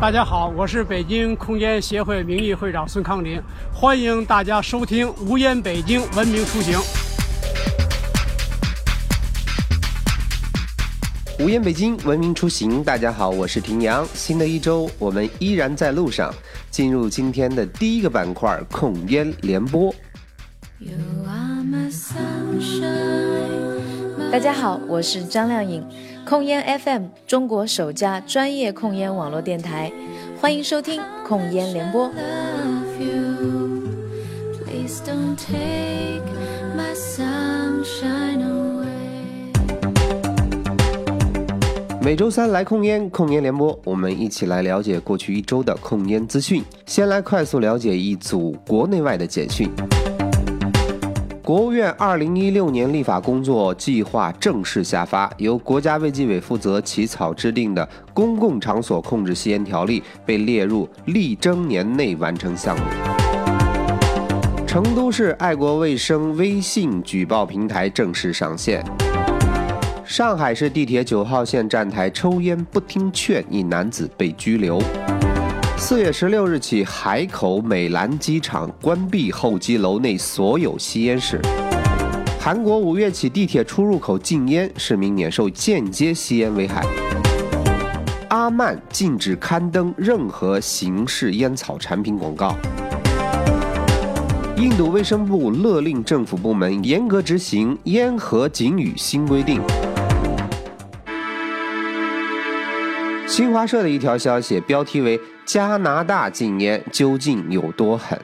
大家好，我是北京空间协会名誉会长孙康林，欢迎大家收听《无烟北京，文明出行》。无烟北京，文明出行。大家好，我是平阳。新的一周，我们依然在路上。进入今天的第一个板块——控烟联播。大家好，我是张靓颖。控烟 FM，中国首家专业控烟网络电台，欢迎收听控烟联播。每周三来控烟，控烟联播，我们一起来了解过去一周的控烟资讯。先来快速了解一组国内外的简讯。国务院二零一六年立法工作计划正式下发，由国家卫计委负责起草制定的《公共场所控制吸烟条例》被列入力争年内完成项目。成都市爱国卫生微信举报平台正式上线。上海市地铁九号线站台抽烟不听劝，一男子被拘留。四月十六日起，海口美兰机场关闭候机楼内所有吸烟室。韩国五月起地铁出入口禁烟，市民免受间接吸烟危害。阿曼禁止刊登任何形式烟草产品广告。印度卫生部勒令政府部门严格执行烟盒警语新规定。新华社的一条消息，标题为“加拿大禁烟究竟有多狠”。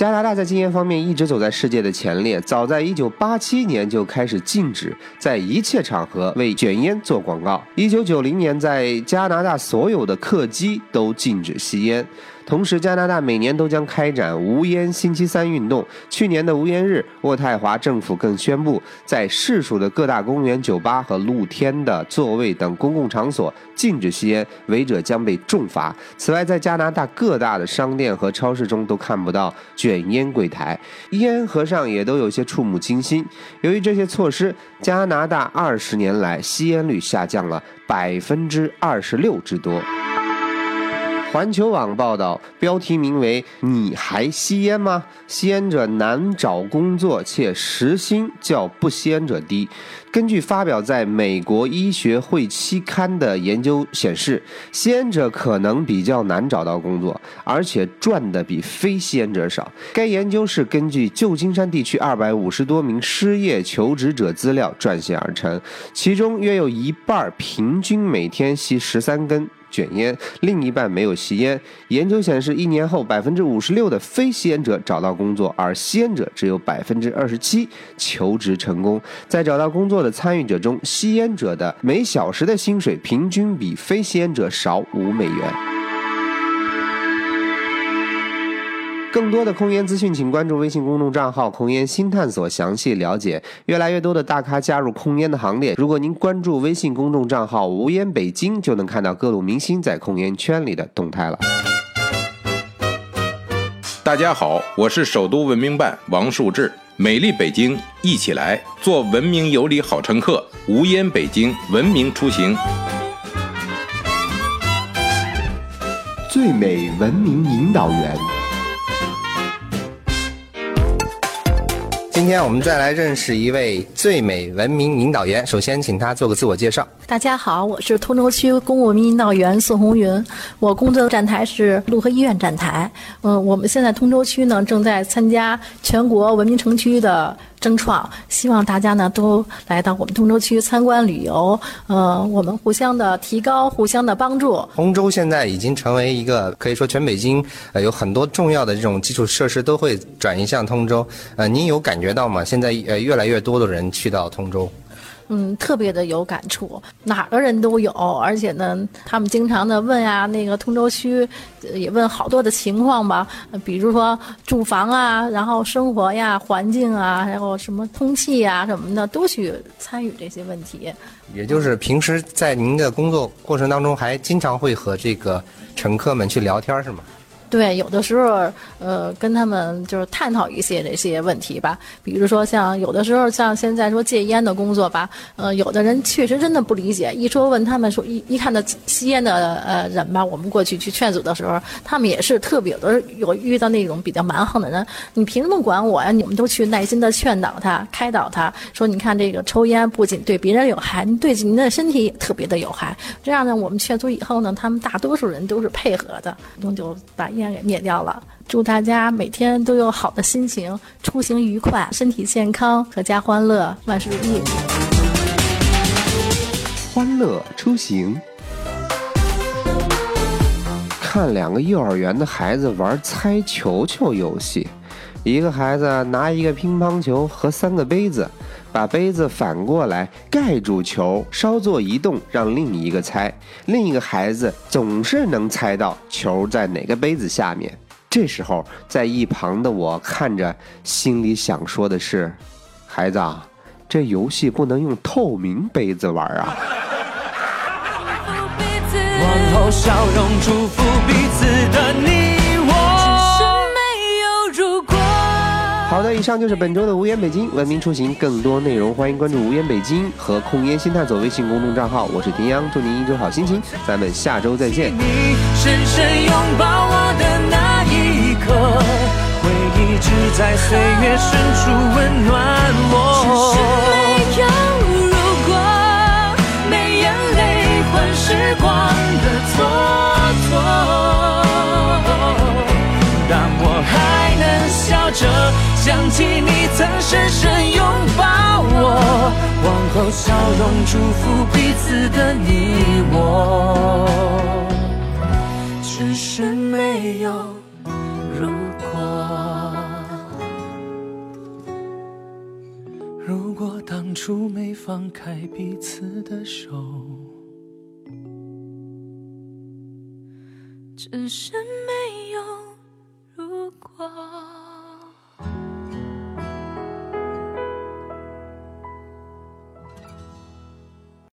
加拿大在禁烟方面一直走在世界的前列，早在1987年就开始禁止在一切场合为卷烟做广告。1990年，在加拿大所有的客机都禁止吸烟。同时，加拿大每年都将开展无烟星期三运动。去年的无烟日，渥太华政府更宣布，在市属的各大公园、酒吧和露天的座位等公共场所禁止吸烟，违者将被重罚。此外，在加拿大各大的商店和超市中都看不到卷卷烟柜台，烟盒上也都有些触目惊心。由于这些措施，加拿大二十年来吸烟率下降了百分之二十六之多。环球网报道，标题名为“你还吸烟吗？吸烟者难找工作，且时薪较不吸烟者低。”根据发表在美国医学会期刊的研究显示，吸烟者可能比较难找到工作，而且赚的比非吸烟者少。该研究是根据旧金山地区二百五十多名失业求职者资料撰写而成，其中约有一半平均每天吸十三根。卷烟，另一半没有吸烟。研究显示，一年后，百分之五十六的非吸烟者找到工作，而吸烟者只有百分之二十七求职成功。在找到工作的参与者中，吸烟者的每小时的薪水平均比非吸烟者少五美元。更多的控烟资讯，请关注微信公众账号“控烟新探索”，详细了解。越来越多的大咖加入控烟的行列。如果您关注微信公众账号“无烟北京”，就能看到各路明星在控烟圈里的动态了。大家好，我是首都文明办王树志。美丽北京，一起来做文明有礼好乘客。无烟北京，文明出行。最美文明引导员。今天我们再来认识一位最美文明引导员。首先，请他做个自我介绍。大家好，我是通州区公共文明引导员宋红云。我工作的站台是潞河医院站台。嗯，我们现在通州区呢正在参加全国文明城区的。争创，希望大家呢都来到我们通州区参观旅游，呃，我们互相的提高，互相的帮助。通州现在已经成为一个可以说全北京呃有很多重要的这种基础设施都会转移向通州，呃，您有感觉到吗？现在呃越来越多的人去到通州。嗯，特别的有感触，哪个人都有，而且呢，他们经常的问呀，那个通州区也问好多的情况吧，比如说住房啊，然后生活呀、环境啊，然后什么通气呀什么的，都去参与这些问题。也就是平时在您的工作过程当中，还经常会和这个乘客们去聊天，是吗？对，有的时候，呃，跟他们就是探讨一些这些问题吧。比如说，像有的时候，像现在说戒烟的工作吧，呃，有的人确实真的不理解。一说问他们说，一一看到吸烟的呃人吧，我们过去去劝阻的时候，他们也是特别的有遇到那种比较蛮横的人，你凭什么管我呀？你们都去耐心的劝导他、开导他，说你看这个抽烟不仅对别人有害，对您的身体也特别的有害。这样呢，我们劝阻以后呢，他们大多数人都是配合的，那就把天。给灭掉了。祝大家每天都有好的心情，出行愉快，身体健康，阖家欢乐，万事如意。欢乐出行，看两个幼儿园的孩子玩猜球球游戏。一个孩子拿一个乒乓球和三个杯子，把杯子反过来盖住球，稍作移动，让另一个猜。另一个孩子总是能猜到球在哪个杯子下面。这时候，在一旁的我看着，心里想说的是：“孩子，啊这游戏不能用透明杯子玩啊！”往后笑容祝福彼此的好的，以上就是本周的无烟北京文明出行，更多内容欢迎关注无烟北京和控烟新探索微信公众账号，我是丁央，祝您一周好心情，咱们下周再见。你深深拥抱我的那一刻，回忆只在岁月深想起你曾深深拥抱我，往后笑容祝福彼此的你我，只是没有如果。如果当初没放开彼此的手，只是没有如果。